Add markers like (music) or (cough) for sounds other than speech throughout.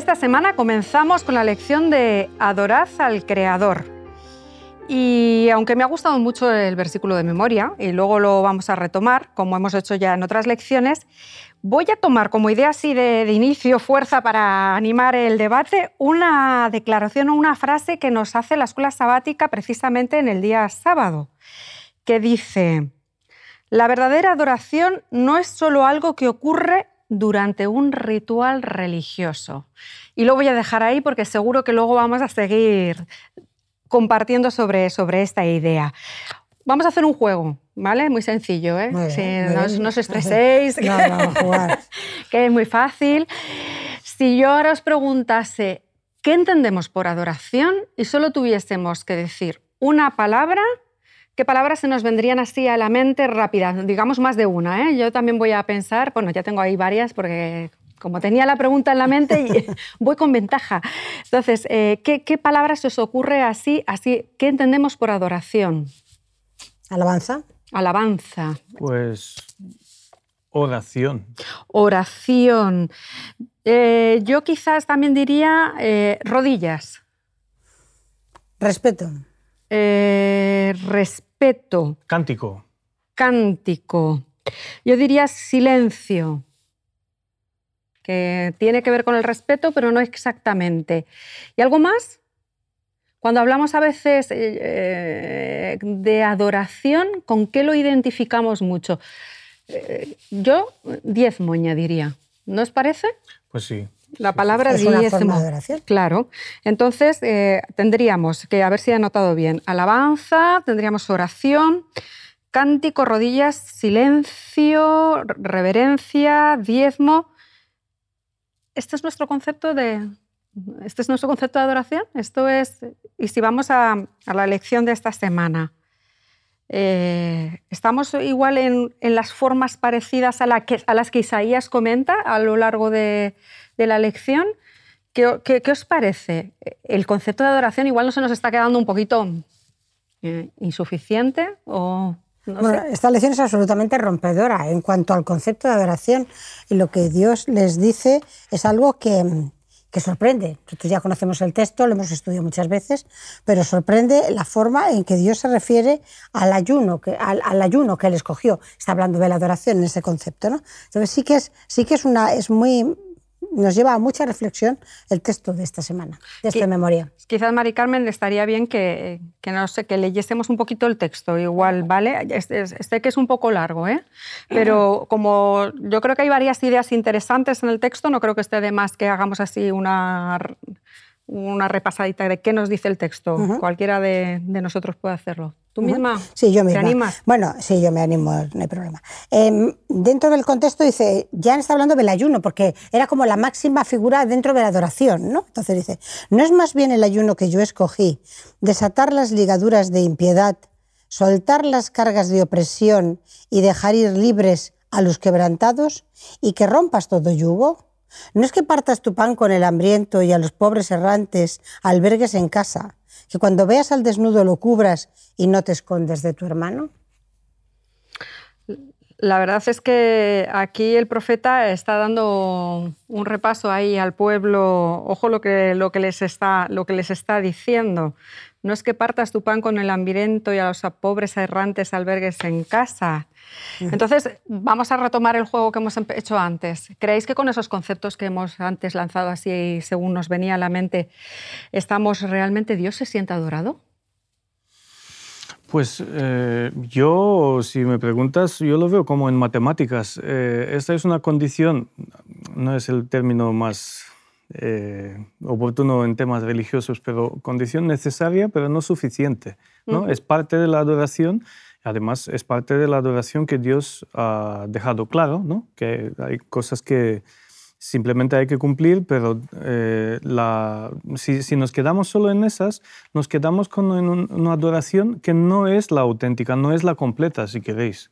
Esta semana comenzamos con la lección de Adorad al Creador. Y aunque me ha gustado mucho el versículo de memoria, y luego lo vamos a retomar, como hemos hecho ya en otras lecciones, voy a tomar como idea así de, inicio, fuerza para animar el debate, una declaración o una frase que nos hace la escuela sabática precisamente en el día sábado, que dice, la verdadera adoración no es solo algo que ocurre durante un ritual religioso. Y lo voy a dejar ahí porque seguro que luego vamos a seguir compartiendo sobre, sobre esta idea. Vamos a hacer un juego, ¿vale? Muy sencillo, ¿eh? no, os (laughs) estreséis, (laughs) que es muy fácil. Si yo ahora os preguntase, ¿qué entendemos por adoración? Y solo tuviésemos que decir una palabra, ¿Qué palabras se nos vendrían así a la mente rápida? Digamos más de una. ¿eh? Yo también voy a pensar, bueno, ya tengo ahí varias porque como tenía la pregunta en la mente, (laughs) voy con ventaja. Entonces, eh, ¿qué, ¿qué, palabras os ocurre así, así? ¿Qué entendemos por adoración? Alabanza. Alabanza. Pues oración. Oración. Eh, yo quizás también diría eh, rodillas. Respeto. Respeto respeto. Cántico. Cántico. Yo diría silencio, que tiene que ver con el respeto, pero no exactamente. ¿Y algo más? Cuando hablamos a veces eh, de adoración, ¿con qué lo identificamos mucho? Eh, yo diezmo añadiría. ¿No os parece? Pues sí. La palabra es diezmo. una forma de adoración. Claro. Entonces, eh, tendríamos que, a ver si he anotado bien, alabanza, tendríamos oración, cántico, rodillas, silencio, reverencia, diezmo. Este es nuestro concepto de, este es nuestro concepto de adoración. Esto es, y si vamos a, la lección de esta semana, eh, estamos igual en, las formas parecidas a, a, las que Isaías comenta a lo largo de, de la lección. ¿Qué, qué, os parece? ¿El concepto de adoración igual no se nos está quedando un poquito eh, insuficiente? O, Esta lección es absolutamente rompedora en cuanto al concepto de adoración y lo que Dios les dice es algo que, que sorprende. Nosotros ya conocemos el texto, lo hemos estudiado muchas veces, pero sorprende la forma en que Dios se refiere al ayuno, que, al, al, ayuno que él escogió. Está hablando de la adoración en ese concepto. ¿no? Entonces sí que es, sí que es, una, es muy nos lleva a mucha reflexión el texto de esta semana, de esta memoria. Quizás, Mari Carmen, estaría bien que, que, no sé, que leyésemos un poquito el texto, igual, ¿vale? Sé que es un poco largo, ¿eh? pero como yo creo que hay varias ideas interesantes en el texto, no creo que esté de más que hagamos así una, una repasadita de qué nos dice el texto. Cualquiera de, de nosotros puede hacerlo. ¿Tú misma? Sí, yo misma. ¿Te animas? Bueno, sí, yo me animo, no hay problema. Em, dentro del contexto dice, ya está hablando del ayuno, porque era como la máxima figura dentro de la adoración, ¿no? Entonces dice, ¿no es más bien el ayuno que yo escogí, desatar las ligaduras de impiedad, soltar las cargas de opresión y dejar ir libres a los quebrantados y que rompas todo yugo? ¿No es que partas tu pan con el hambriento y a los pobres errantes albergues en casa? Que cuando veas al desnudo lo cubras y no te escondes de tu hermano? La verdad es que aquí el profeta está dando un repaso ahí al pueblo, ojo lo que, lo que, les, está, lo que les está diciendo. No es que partas tu pan con el hambriento y a los pobres errantes albergues en casa. Entonces, vamos a retomar el juego que hemos hecho antes. ¿Creéis que con esos conceptos que hemos antes lanzado así, según nos venía a la mente, estamos realmente, Dios se siente adorado? Pues eh, yo, si me preguntas, yo lo veo como en matemáticas. Eh, esta es una condición, no es el término más eh, oportuno en temas religiosos, pero condición necesaria, pero no suficiente. ¿no? Es parte de la adoración, además es parte de la adoración que Dios ha dejado claro, ¿no? que hay cosas que simplemente hay que cumplir, pero eh, la, si, si, nos quedamos solo en esas, nos quedamos con una adoración que no es la auténtica, no es la completa, si queréis.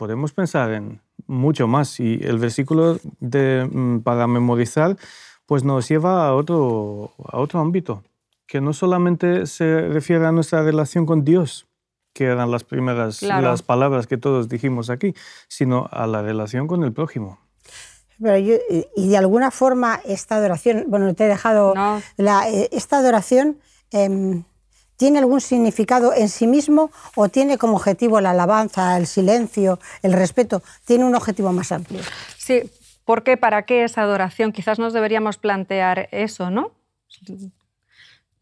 Podemos pensar en mucho más. Y el versículo de, mm, para memorizar pues nos lleva a otro, a otro ámbito, que no solamente se refiere a nuestra relación con Dios, que eran las primeras las palabras que todos dijimos aquí, sino a la relación con el prójimo. Pero y de alguna forma esta adoración, bueno, te he dejado, la, eh, esta adoración em, ¿Tiene algún significado en sí mismo o tiene como objetivo la alabanza, el silencio, el respeto? Tiene un objetivo más amplio. Sí, ¿por qué? ¿Para qué esa adoración? Quizás nos deberíamos plantear eso, ¿no?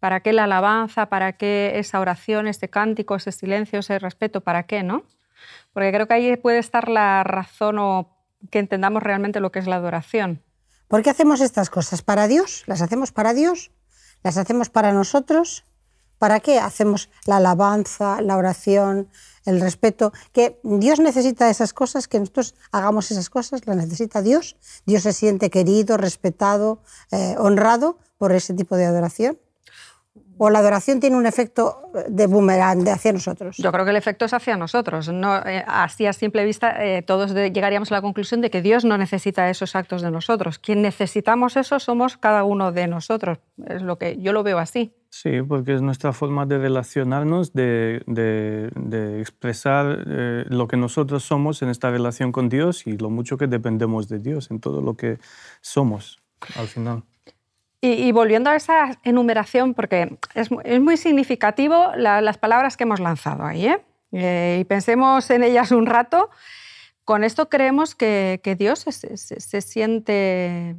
¿Para qué la alabanza? ¿Para qué esa oración, este cántico, ese silencio, ese respeto? ¿Para qué, no? Porque creo que ahí puede estar la razón o que entendamos realmente lo que es la adoración. ¿Por qué hacemos estas cosas? ¿Para Dios? ¿Las hacemos para Dios? ¿Las hacemos para nosotros? ¿Para qué hacemos la alabanza, la oración, el respeto? Que Dios necesita esas cosas, que nosotros hagamos esas cosas, las necesita Dios. Dios se siente querido, respetado, eh, honrado por ese tipo de adoración o la adoración tiene un efecto de boomerang hacia nosotros? Yo creo que el efecto es hacia nosotros. No, eh, así a simple vista eh, todos llegaríamos a la conclusión de que Dios no necesita esos actos de nosotros. Quien necesitamos eso somos cada uno de nosotros. Es lo que yo lo veo así. Sí, porque es nuestra forma de relacionarnos, de, de, expresar eh, lo que nosotros somos en esta relación con Dios y lo mucho que dependemos de Dios en todo lo que somos al final. Y, volviendo a esa enumeración, porque es, muy significativo las palabras que hemos lanzado ahí, ¿eh? Eh, y pensemos en ellas un rato. Con esto creemos que, Dios se, siente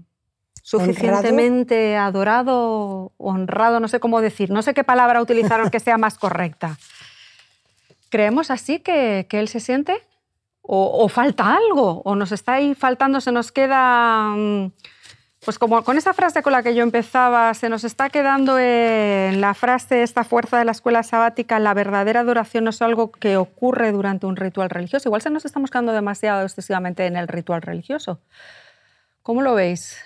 suficientemente adorado, honrado, no sé cómo decir, no sé qué palabra utilizaron que sea más correcta. ¿Creemos así que, Él se siente? ¿O, falta algo? ¿O nos está ahí faltando, se nos queda... Mm, pues como con esa frase con la que yo empezaba, se nos está quedando en la frase, esta fuerza de la escuela sabática, la verdadera adoración no es algo que ocurre durante un ritual religioso. Igual se nos estamos quedando demasiado excesivamente en el ritual religioso. ¿Cómo lo veis?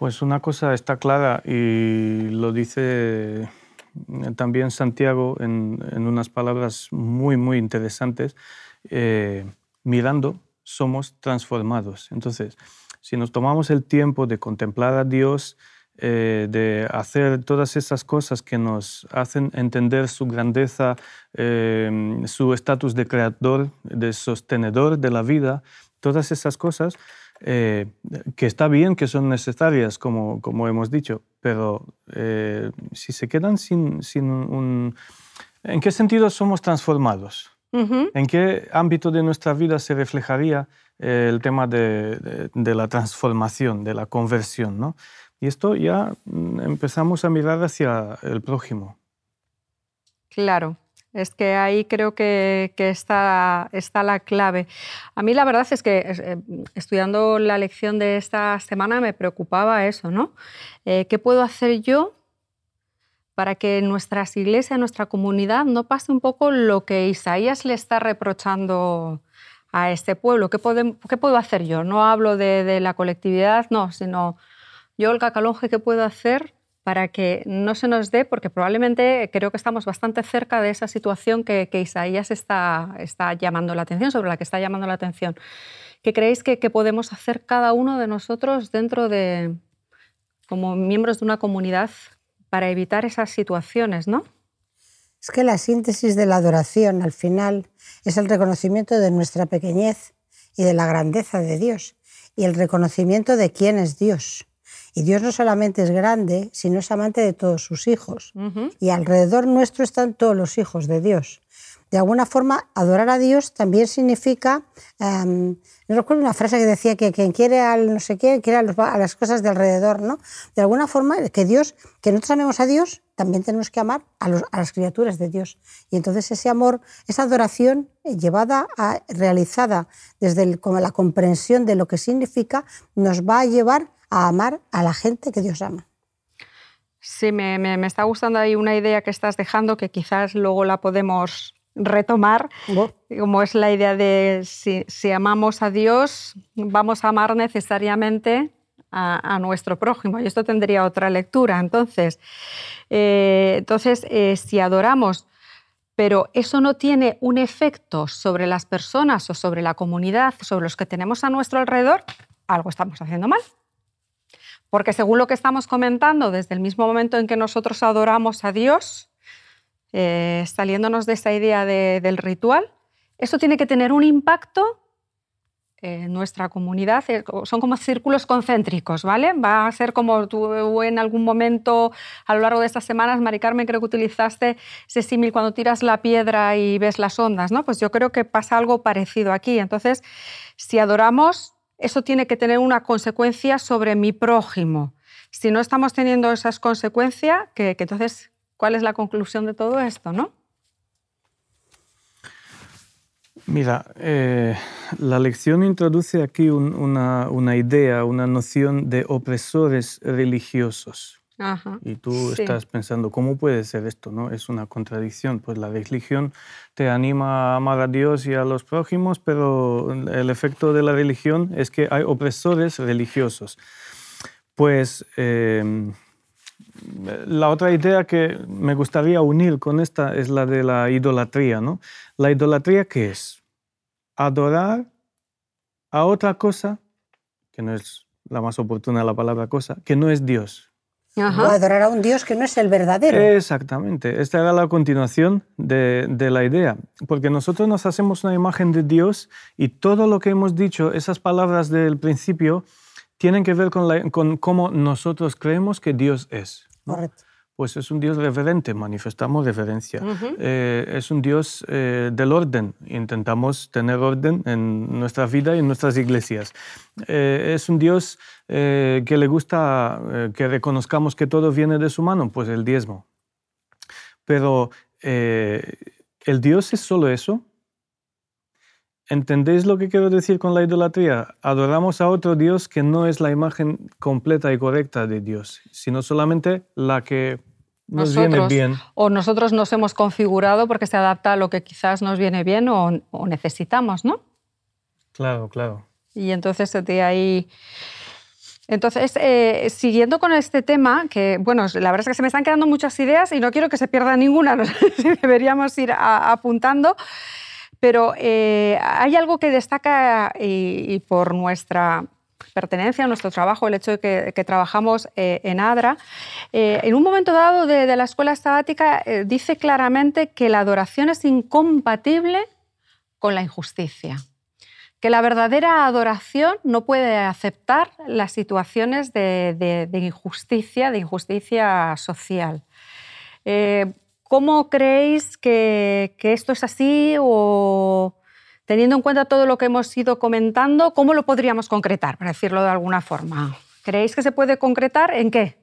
Pues una cosa está clara y lo dice también Santiago en, unas palabras muy, muy interesantes. Eh, mirando, somos transformados. Entonces, si nos tomamos el tiempo de contemplar a Dios, eh, de hacer todas esas cosas que nos hacen entender su grandeza, eh, su estatus de creador, de sostenedor de la vida, todas esas cosas, eh, que está bien que son necesarias, como, como hemos dicho, pero si se quedan sin, sin un... ¿En qué sentido somos transformados? ¿En qué ámbito de nuestra vida se reflejaría el tema de, la transformación, de la conversión. ¿no? Y esto ya mm, empezamos a mirar hacia el prójimo. Claro, es que ahí creo que, está, está, la clave. A mí la verdad es que eh, estudiando la lección de esta semana me preocupaba eso, ¿no? Eh, ¿Qué puedo hacer yo para que en nuestras iglesias, en nuestra comunidad, no pase un poco lo que Isaías le está reprochando a este pueblo? ¿Qué, puedo hacer yo? No hablo de, la colectividad, no, sino yo, Olga Calonge, ¿qué puedo hacer para que no se nos dé? Porque probablemente creo que estamos bastante cerca de esa situación que, Isaías está, llamando la atención, sobre la que está llamando la atención. ¿Qué creéis que, que podemos hacer cada uno de nosotros dentro de, como miembros de una comunidad, para evitar esas situaciones, ¿no? Es que la síntesis de la adoración al final es el reconocimiento de nuestra pequeñez y de la grandeza de Dios y el reconocimiento de quién es Dios. Y Dios no solamente es grande, sino es amante de todos sus hijos. Y alrededor nuestro están todos los hijos de Dios. De alguna forma, adorar a Dios también significa, em, no recuerdo una frase que decía que quien quiere al no sé qué, quiere a, las cosas de alrededor, ¿no? De alguna forma, que Dios, que nosotros amemos a Dios, también tenemos que amar a, las criaturas de Dios. Y entonces ese amor, esa adoración eh, llevada, a, realizada desde como la comprensión de lo que significa, nos va a llevar a amar a la gente que Dios ama. Sí, me, me, está gustando ahí una idea que estás dejando que quizás luego la podemos retomar, como es la idea de si, amamos a Dios, vamos a amar necesariamente a, nuestro prójimo. Y esto tendría otra lectura. Entonces, eh, entonces eh, si adoramos, pero eso no tiene un efecto sobre las personas o sobre la comunidad, sobre los que tenemos a nuestro alrededor, algo estamos haciendo mal. Porque según lo que estamos comentando, desde el mismo momento en que nosotros adoramos a Dios, eh, saliéndonos de esa idea del ritual, eso tiene que tener un impacto en nuestra comunidad. Eh, son como círculos concéntricos, ¿vale? Va a ser como tú en algún momento a lo largo de estas semanas, Mari Carmen, creo que utilizaste ese símil cuando tiras la piedra y ves las ondas, ¿no? Pues yo creo que pasa algo parecido aquí. Entonces, si adoramos, eso tiene que tener una consecuencia sobre mi prójimo. Si no estamos teniendo esas consecuencias, que, entonces ¿Cuál es la conclusión de todo esto, no? Mira, eh, la lección introduce aquí una, idea, una noción de opresores religiosos. Y tú estás pensando, ¿cómo puede ser esto? ¿no? Es una contradicción. Pues la religión te anima a amar a Dios y a los prójimos, pero el efecto de la religión es que hay opresores religiosos. Pues eh, la otra idea que me gustaría unir con esta es la de la idolatría, ¿no? La idolatría, ¿qué es? Adorar a otra cosa, que no es la más oportuna la palabra cosa, que no es Dios. O adorar a un Dios que no es el verdadero. Exactamente. Esta era la continuación de, de, la idea. Porque nosotros nos hacemos una imagen de Dios y todo lo que hemos dicho, esas palabras del principio, tienen que ver con, cómo nosotros creemos que Dios es. Correcto. Pues es un Dios reverente, manifestamos reverencia. Eh, es un Dios eh, del orden, intentamos tener orden en nuestra vida y en nuestras iglesias. Eh, es un Dios que le gusta que reconozcamos que todo viene de su mano, pues el diezmo. Pero ¿el Dios es solo eso? ¿Entendéis lo que quiero decir con la idolatría? Adoramos a otro Dios que no es la imagen completa y correcta de Dios, sino solamente la que nos viene bien. O nosotros nos hemos configurado porque se adapta a lo que quizás nos viene bien o, necesitamos, ¿no? Claro, claro. Y entonces de ahí... Entonces, eh, siguiendo con este tema, que bueno, la verdad es que se me están quedando muchas ideas y no quiero que se pierda ninguna, (laughs) no deberíamos ir apuntando. Pero eh, hay algo que destaca y, por nuestra pertenencia a nuestro trabajo, el hecho de que, trabajamos eh, en ADRA, eh, en un momento dado de, la escuela sabática dice claramente que la adoración es incompatible con la injusticia, que la verdadera adoración no puede aceptar las situaciones de, injusticia, de injusticia social. ¿Cómo creéis que, esto es así o teniendo en cuenta todo lo que hemos ido comentando, cómo lo podríamos concretar, para decirlo de alguna forma? ¿Creéis que se puede concretar en qué?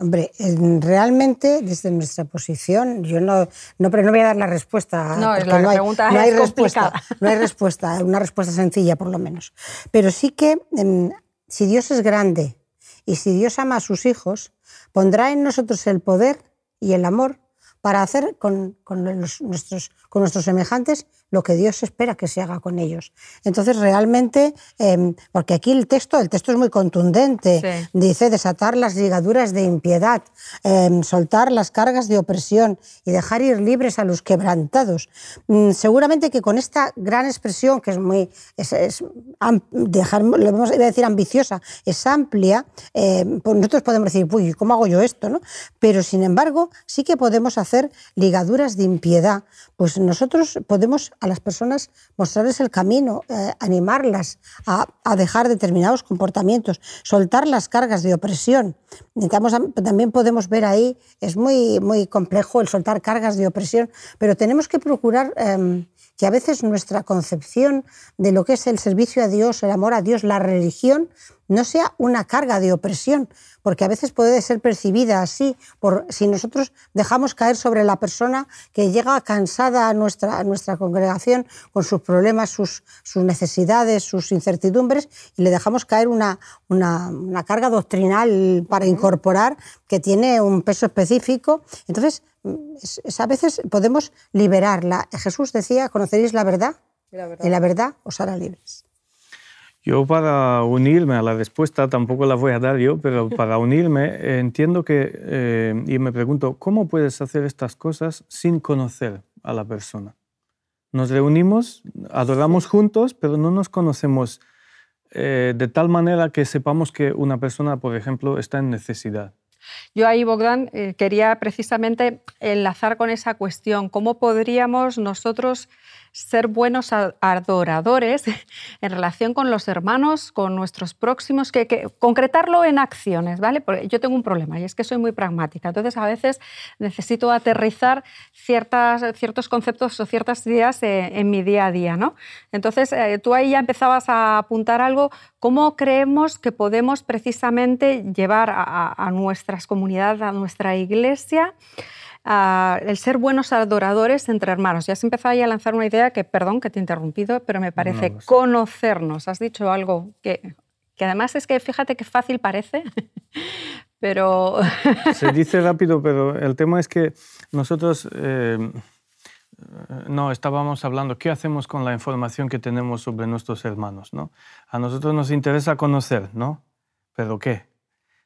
Hombre, realmente desde nuestra posición, yo no, no, pero no voy a dar la respuesta. No, es la no pregunta no hay respuesta, no hay respuesta, una respuesta sencilla por lo menos. Pero sí que em, si Dios es grande y si Dios ama a sus hijos, pondrá en nosotros el poder y el amor para hacer con, nuestros, con nuestros semejantes lo que Dios espera que se haga con ellos. Entonces, realmente, em, porque aquí el texto, el texto es muy contundente, dice desatar las ligaduras de impiedad, em, soltar las cargas de opresión y dejar ir libres a los quebrantados. Mm, seguramente que con esta gran expresión, que es muy, es, dejar, le vamos a decir ambiciosa, es amplia, em, pues nosotros podemos decir, uy, ¿cómo hago yo esto? ¿no? Pero, sin embargo, sí que podemos hacer ligaduras de impiedad, pues nosotros podemos a las personas mostrarles el camino, eh, animarlas a, dejar determinados comportamientos, soltar las cargas de opresión. también podemos ver ahí, es muy, muy complejo el soltar cargas de opresión, pero tenemos que procurar em, que a veces nuestra concepción de lo que es el servicio a Dios, el amor a Dios, la religión, no sea una carga de opresión, porque a veces puede ser percibida así, por, si nosotros dejamos caer sobre la persona que llega cansada a nuestra, a nuestra congregación con sus problemas, sus, sus, necesidades, sus incertidumbres, y le dejamos caer una, una, una carga doctrinal para incorporar que tiene un peso específico. Entonces, a veces podemos liberarla. Jesús decía, conoceréis la verdad, y la verdad, y la verdad os hará libres. Yo para unirme a la respuesta, tampoco la voy a dar yo, pero (laughs) para unirme eh, entiendo que, eh, y me pregunto, ¿cómo puedes hacer estas cosas sin conocer a la persona? Nos reunimos, adoramos juntos, pero no nos conocemos eh, de tal manera que sepamos que una persona, por ejemplo, está en necesidad. Yo ahí, Bogdan, quería precisamente enlazar con esa cuestión, ¿cómo podríamos nosotros ser buenos adoradores (laughs) en relación con los hermanos, con nuestros próximos, que, concretarlo en acciones, ¿vale? Porque yo tengo un problema y es que soy muy pragmática, entonces a veces necesito aterrizar ciertas, ciertos conceptos o ciertas ideas en, mi día a día, ¿no? Entonces eh, tú ahí ya empezabas a apuntar algo, ¿cómo creemos que podemos precisamente llevar a nuestras comunidades, a nuestra iglesia? El ser buenos adoradores entre hermanos. Ya has empezado a lanzar una idea que, perdón que te he interrumpido, pero me parece conocernos. Has dicho algo que, que además es que fíjate qué fácil parece, (laughs) pero... Se dice rápido, pero el tema es que nosotros... Eh, no, estábamos hablando, ¿qué hacemos con la información que tenemos sobre nuestros hermanos? ¿no? A nosotros nos interesa conocer, ¿no? ¿Pero qué?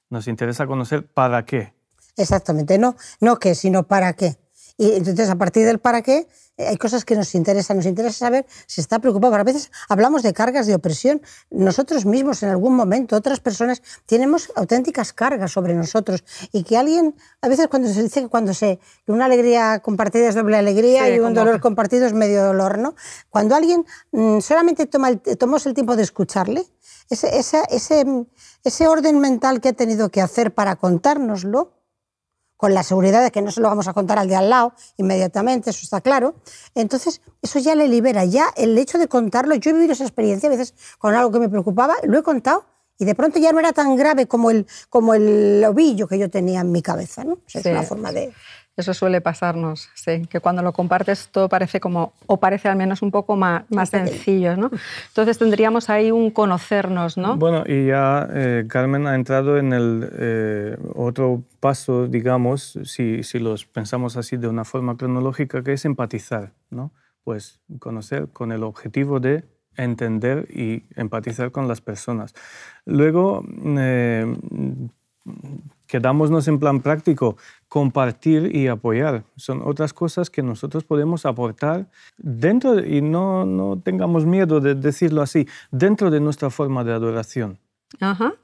Nos interesa conocer para qué. Exactamente, no, no qué, sino para qué. Y entonces, a partir del para qué, eh, hay cosas que nos interesan. Nos interesa saber si está preocupado. A veces hablamos de cargas de opresión. Nosotros mismos, en algún momento, otras personas, tenemos auténticas cargas sobre nosotros. Y que alguien, a veces cuando se dice que cuando se, que una alegría compartida es doble alegría y un dolor compartido es medio dolor, ¿no? Cuando alguien mm, solamente toma el, tomamos el tiempo de escucharle, ese, ese, ese, ese orden mental que ha tenido que hacer para contárnoslo, con la seguridad de que no se lo vamos a contar al de al lado inmediatamente, eso está claro. Entonces, eso ya le libera. Ya el hecho de contarlo, yo he vivido esa experiencia a veces con algo que me preocupaba, lo he contado y de pronto ya no era tan grave como el, como el ovillo que yo tenía en mi cabeza. ¿no? es una forma de... Eso suele pasarnos, sí, que cuando lo compartes todo parece como, o parece al menos un poco más, más sencillo, ¿no? Entonces tendríamos ahí un conocernos, ¿no? Bueno, y ya eh, Carmen ha entrado en el eh, otro paso, digamos, si, si los pensamos así de una forma cronológica, que es empatizar, ¿no? Pues conocer con el objetivo de entender y empatizar con las personas. Luego, eh, quedámonos en plan práctico, compartir y apoyar. Son otras cosas que nosotros podemos aportar dentro, y no, no tengamos miedo de decirlo así, dentro de nuestra forma de adoración. Ajá.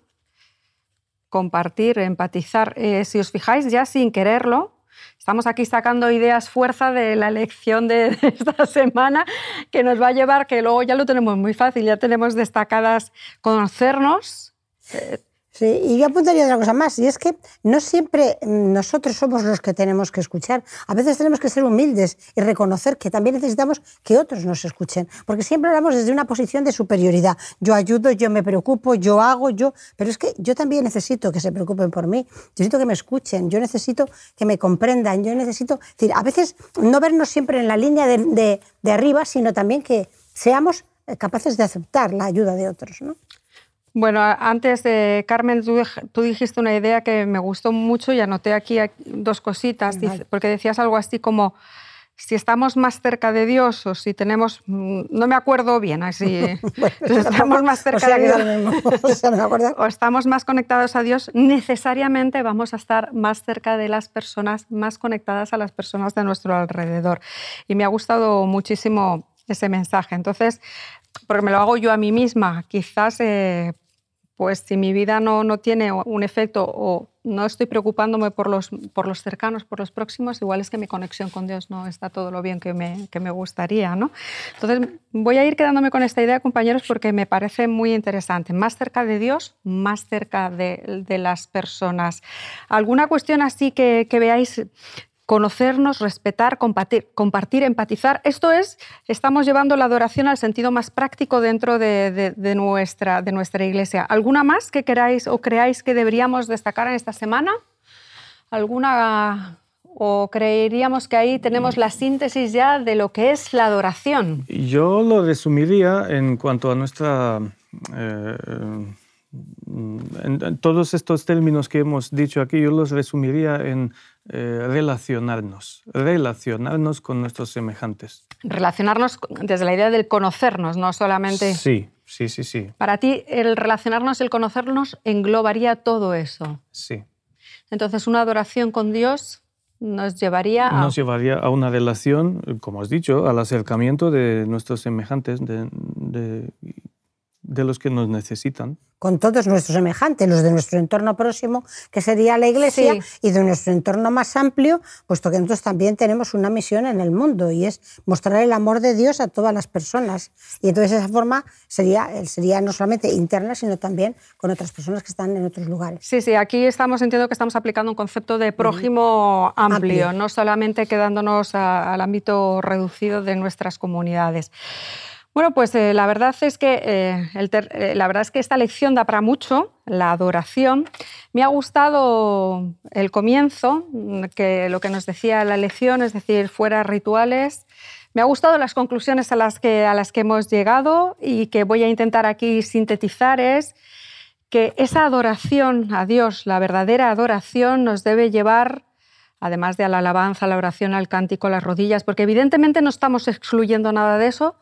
Compartir, empatizar. Eh, si os fijáis, ya sin quererlo, Estamos aquí sacando ideas fuerza de la elección (laughs) de, esta semana que nos va a llevar, que luego ya lo tenemos muy fácil, ya tenemos destacadas conocernos, eh, Sí, y yo apuntaría otra cosa más, y es que no siempre nosotros somos los que tenemos que escuchar. A veces tenemos que ser humildes y reconocer que también necesitamos que otros nos escuchen, porque siempre hablamos desde una posición de superioridad. Yo ayudo, yo me preocupo, yo hago, yo... Pero es que yo también necesito que se preocupen por mí, yo necesito que me escuchen, yo necesito que me comprendan, yo necesito... decir, a veces no vernos siempre en la línea de, de, de arriba, sino también que seamos capaces de aceptar la ayuda de otros. ¿no? Bueno, antes de Carmen, tú, dijiste una idea que me gustó mucho y anoté aquí dos cositas, porque decías algo así como si estamos más cerca de Dios o si tenemos, mm, no me acuerdo bien, así, (laughs) estamos más (laughs) cerca de Dios (laughs) o estamos más conectados a Dios, necesariamente vamos a estar más cerca de las personas, más conectadas a las personas de nuestro alrededor. Y me ha gustado muchísimo ese mensaje. Entonces, porque me lo hago yo a mí misma, quizás eh, pues si mi vida no, no tiene un efecto o no estoy preocupándome por los, por los cercanos, por los próximos, igual es que mi conexión con Dios no está todo lo bien que me, que me gustaría. ¿no? Entonces, voy a ir quedándome con esta idea, compañeros, porque me parece muy interesante. Más cerca de Dios, más cerca de, las personas. ¿Alguna cuestión así que veáis conocernos, respetar, compartir, compartir, empatizar. Esto es, estamos llevando la adoración al sentido más práctico dentro de, nuestra, de nuestra iglesia. ¿Alguna más que queráis o creáis que deberíamos destacar en esta semana? ¿Alguna o creeríamos que ahí tenemos la síntesis ya de lo que es la adoración? Yo lo resumiría en cuanto a nuestra... Eh, en, todos estos términos que hemos dicho aquí, yo los resumiría en eh, relacionarnos, relacionarnos con nuestros semejantes. Relacionarnos desde la idea del conocernos, no solamente... Sí, sí, sí, sí. Para ti, el relacionarnos, el conocernos, englobaría todo eso. Sí. Entonces, una adoración con Dios nos llevaría a... Nos llevaría a una relación, como has dicho, al acercamiento de nuestros semejantes, de, de los que nos necesitan. Con todos nuestros semejantes, los de nuestro entorno próximo, que sería la Iglesia, y de nuestro entorno más amplio, puesto que nosotros también tenemos una misión en el mundo y es mostrar el amor de Dios a todas las personas. Y entonces esa forma sería, sería no solamente interna, sino también con otras personas que están en otros lugares. Sí, sí, aquí estamos, entiendo que estamos aplicando un concepto de prójimo amplio, no solamente quedándonos al ámbito reducido de nuestras comunidades. Bueno, pues eh, la, verdad es que, eh, eh, la verdad es que esta lección da para mucho, la adoración. Me ha gustado el comienzo, mm, que lo que nos decía la lección, es decir, fuera rituales. Me ha gustado las conclusiones a las que, a las que hemos llegado y que voy a intentar aquí sintetizar es que esa adoración a Dios, la verdadera adoración, nos debe llevar además de a la alabanza, a la oración, al cántico, a las rodillas, porque evidentemente no estamos excluyendo nada de eso,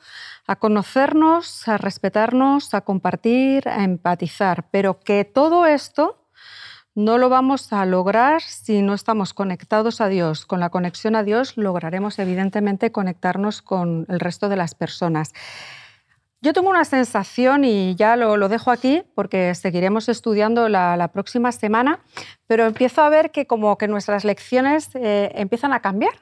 a conocernos, a respetarnos, a compartir, a empatizar, pero que todo esto no lo vamos a lograr si no estamos conectados a Dios. Con la conexión a Dios lograremos evidentemente conectarnos con el resto de las personas. Yo tengo una sensación, y ya lo, dejo aquí porque seguiremos estudiando la, próxima semana, pero empiezo a ver que como que nuestras lecciones eh, empiezan a cambiar.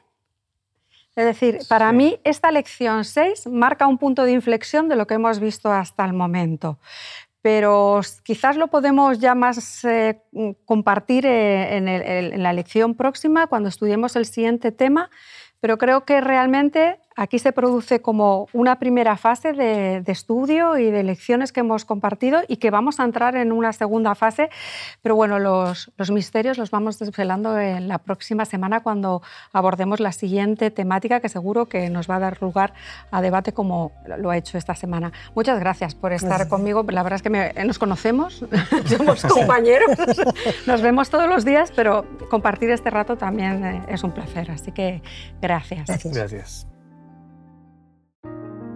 Es decir, para mí esta lección 6 marca un punto de inflexión de lo que hemos visto hasta el momento. Pero quizás lo podemos ya más eh, compartir eh, en, la lección próxima, cuando estudiemos el siguiente tema, pero creo que realmente Aquí se produce como una primera fase de, estudio y de lecciones que hemos compartido y que vamos a entrar en una segunda fase, pero bueno, los, misterios los vamos desvelando en la próxima semana cuando abordemos la siguiente temática que seguro que nos va a dar lugar a debate como lo ha hecho esta semana. Muchas gracias por estar conmigo. La verdad es que nos conocemos, (laughs) (laughs) somos compañeros, (laughs) nos vemos todos los días, pero compartir este rato también eh, es un placer. Así que gracias. gracias.